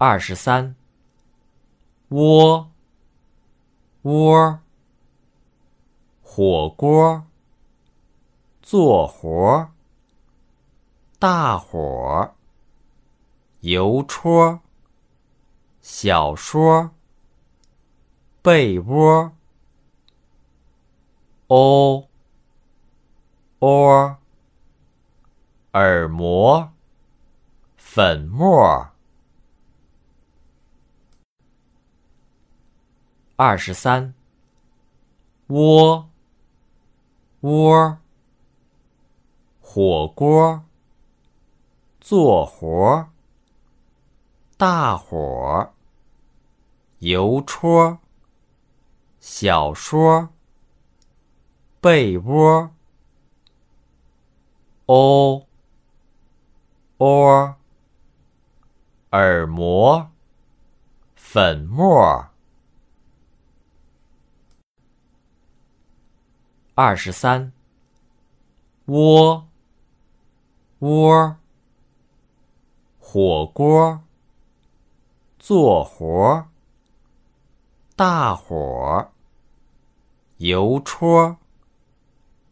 二十三，窝，窝，火锅，做活，大伙，邮戳，小说，被窝，哦，窝，耳膜，粉末。二十三，窝，窝，火锅，做活，大伙，邮戳，小说，被窝，哦，窝，耳膜，粉末。二十三，窝，窝，火锅，做活，大伙，邮戳，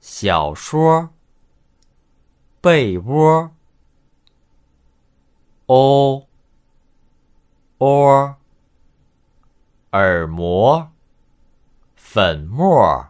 小说，被窝，哦，窝，耳膜，粉末。